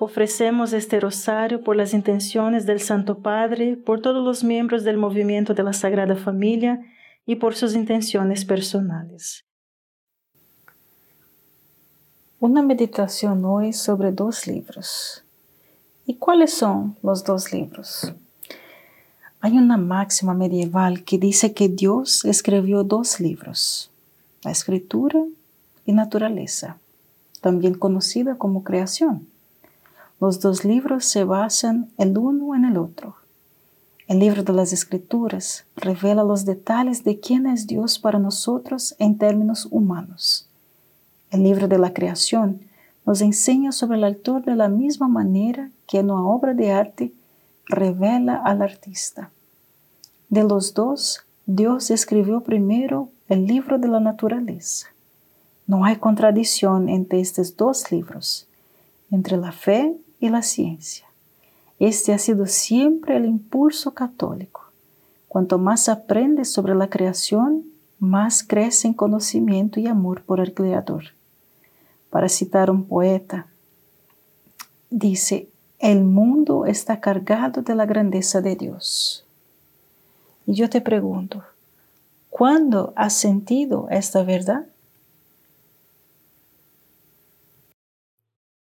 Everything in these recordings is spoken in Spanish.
Ofrecemos este rosario por las intenciones del Santo Padre, por todos los miembros del movimiento de la Sagrada Familia y por sus intenciones personales. Una meditación hoy sobre dos libros. ¿Y cuáles son los dos libros? Hay una máxima medieval que dice que Dios escribió dos libros, la escritura y naturaleza, también conocida como creación. Los dos libros se basan el uno en el otro. El libro de las Escrituras revela los detalles de quién es Dios para nosotros en términos humanos. El libro de la creación nos enseña sobre el autor de la misma manera que en una obra de arte revela al artista. De los dos, Dios escribió primero el libro de la naturaleza. No hay contradicción entre estos dos libros, entre la fe y la ciencia. Este ha sido siempre el impulso católico. Cuanto más aprendes sobre la creación, más crece en conocimiento y amor por el Creador. Para citar un poeta, dice, el mundo está cargado de la grandeza de Dios. Y yo te pregunto, ¿cuándo has sentido esta verdad?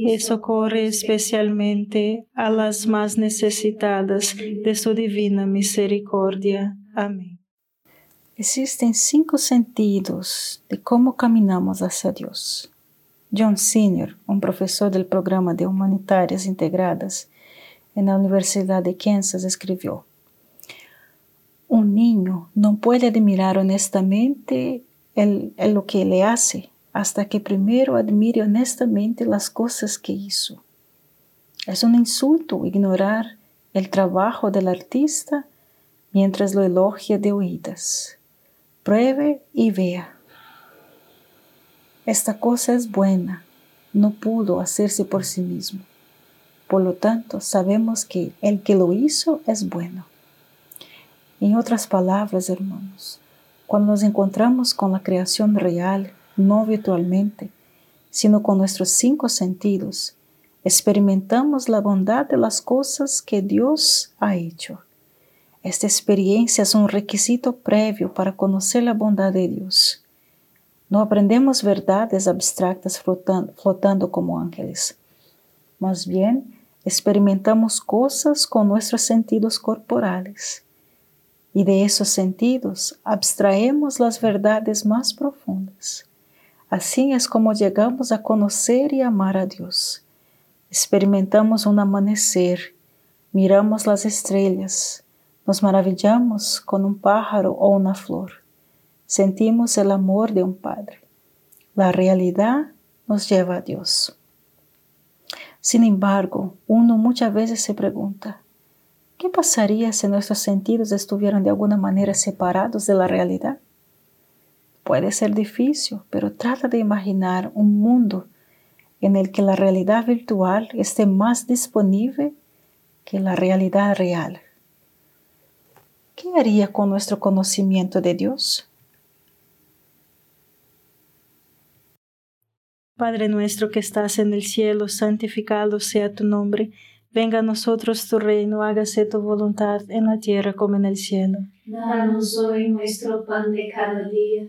y socorre especialmente a las más necesitadas de su divina misericordia. Amén. Existen cinco sentidos de cómo caminamos hacia Dios. John Senior, un profesor del programa de Humanitarias Integradas en la Universidad de Kansas, escribió, Un niño no puede admirar honestamente lo que le hace hasta que primero admire honestamente las cosas que hizo. Es un insulto ignorar el trabajo del artista mientras lo elogia de oídas. Pruebe y vea. Esta cosa es buena, no pudo hacerse por sí mismo. Por lo tanto, sabemos que el que lo hizo es bueno. En otras palabras, hermanos, cuando nos encontramos con la creación real, no virtualmente, sino con nuestros cinco sentidos, experimentamos la bondad de las cosas que Dios ha hecho. Esta experiencia es un requisito previo para conocer la bondad de Dios. No aprendemos verdades abstractas flotando, como ángeles. Más bien, experimentamos cosas con nuestros sentidos corporales. Y de esos sentidos abstraemos las verdades más profundas. Así es como llegamos a conocer y amar a Dios. Experimentamos un amanecer, miramos las estrellas, nos maravillamos con un pájaro o una flor, sentimos el amor de un padre. La realidad nos lleva a Dios. Sin embargo, uno muchas veces se pregunta, ¿qué pasaría si nuestros sentidos estuvieran de alguna manera separados de la realidad? Puede ser difícil, pero trata de imaginar un mundo en el que la realidad virtual esté más disponible que la realidad real. ¿Qué haría con nuestro conocimiento de Dios? Padre nuestro que estás en el cielo, santificado sea tu nombre. Venga a nosotros tu reino, hágase tu voluntad en la tierra como en el cielo. Danos hoy nuestro pan de cada día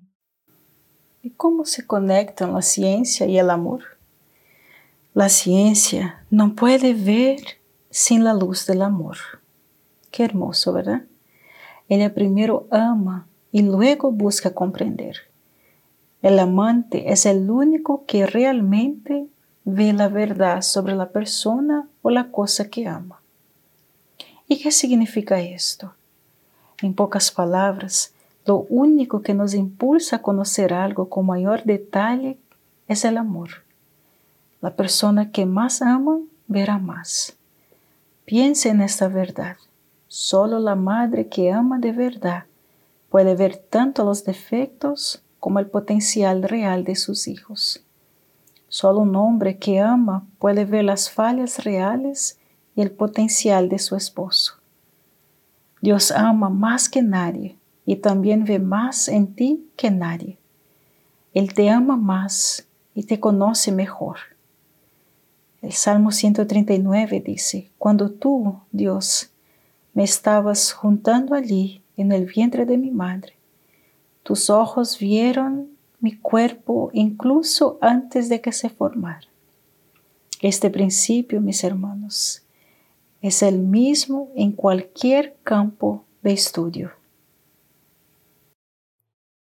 ¿Y cómo se conectan la ciencia y el amor? La ciencia no puede ver sin la luz del amor. Qué hermoso, ¿verdad? Ella primero ama y luego busca comprender. El amante es el único que realmente ve la verdad sobre la persona o la cosa que ama. ¿Y qué significa esto? En pocas palabras, lo único que nos impulsa a conocer algo con mayor detalle es el amor. La persona que más ama verá más. Piense en esta verdad. Solo la madre que ama de verdad puede ver tanto los defectos como el potencial real de sus hijos. Solo un hombre que ama puede ver las fallas reales y el potencial de su esposo. Dios ama más que nadie y también ve más en ti que nadie. Él te ama más y te conoce mejor. El Salmo 139 dice, Cuando tú, Dios, me estabas juntando allí en el vientre de mi madre, tus ojos vieron mi cuerpo incluso antes de que se formara. Este principio, mis hermanos, es el mismo en cualquier campo de estudio.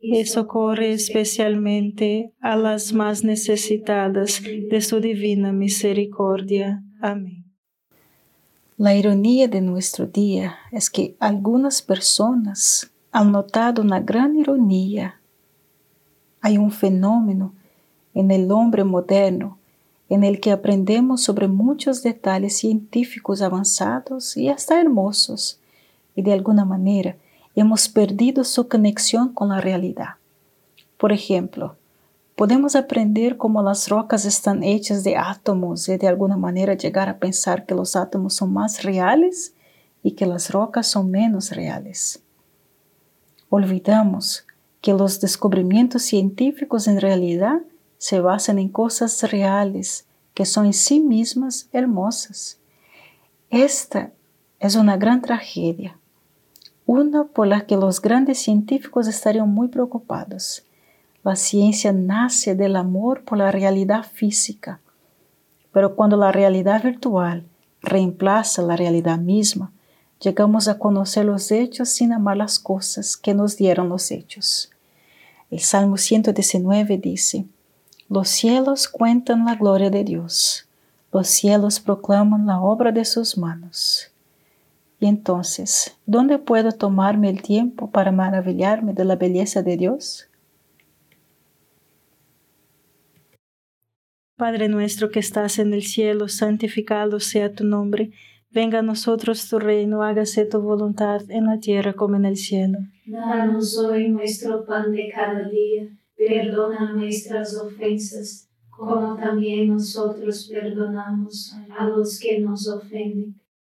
y socorre especialmente a las más necesitadas de su divina misericordia. Amén. La ironía de nuestro día es que algunas personas han notado una gran ironía. Hay un fenómeno en el hombre moderno en el que aprendemos sobre muchos detalles científicos avanzados y hasta hermosos, y de alguna manera hemos perdido su conexión con la realidad. Por ejemplo, podemos aprender cómo las rocas están hechas de átomos y de alguna manera llegar a pensar que los átomos son más reales y que las rocas son menos reales. Olvidamos que los descubrimientos científicos en realidad se basan en cosas reales que son en sí mismas hermosas. Esta es una gran tragedia una por la que los grandes científicos estarían muy preocupados. La ciencia nace del amor por la realidad física, pero cuando la realidad virtual reemplaza la realidad misma, llegamos a conocer los hechos sin amar las cosas que nos dieron los hechos. El Salmo 119 dice, Los cielos cuentan la gloria de Dios, los cielos proclaman la obra de sus manos. Y entonces, ¿dónde puedo tomarme el tiempo para maravillarme de la belleza de Dios? Padre nuestro que estás en el cielo, santificado sea tu nombre. Venga a nosotros tu reino, hágase tu voluntad en la tierra como en el cielo. Danos hoy nuestro pan de cada día, perdona nuestras ofensas, como también nosotros perdonamos a los que nos ofenden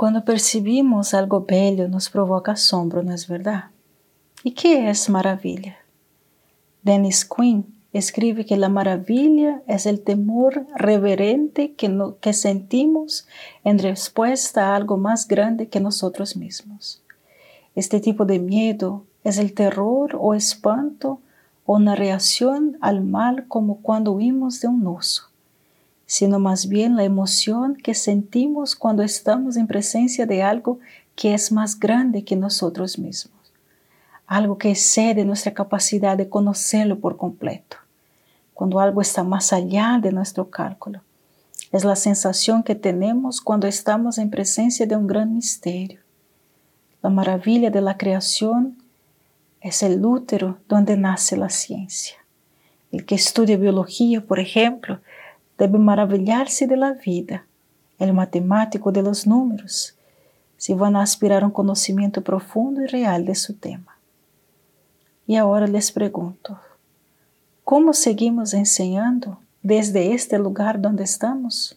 Cuando percibimos algo bello nos provoca asombro, ¿no es verdad? ¿Y qué es maravilla? Dennis Quinn escribe que la maravilla es el temor reverente que, sentimos en respuesta a algo más grande que nosotros mismos. Este tipo de miedo es el terror o espanto o una reacción al mal como cuando huimos de un oso sino más bien la emoción que sentimos cuando estamos en presencia de algo que es más grande que nosotros mismos, algo que excede nuestra capacidad de conocerlo por completo, cuando algo está más allá de nuestro cálculo. Es la sensación que tenemos cuando estamos en presencia de un gran misterio. La maravilla de la creación es el útero donde nace la ciencia. El que estudia biología, por ejemplo, debe maravilhar-se da vida, el matemático de los números, se a aspirar um conhecimento profundo e real de seu tema. E agora les pergunto, como seguimos ensinando desde este lugar donde estamos?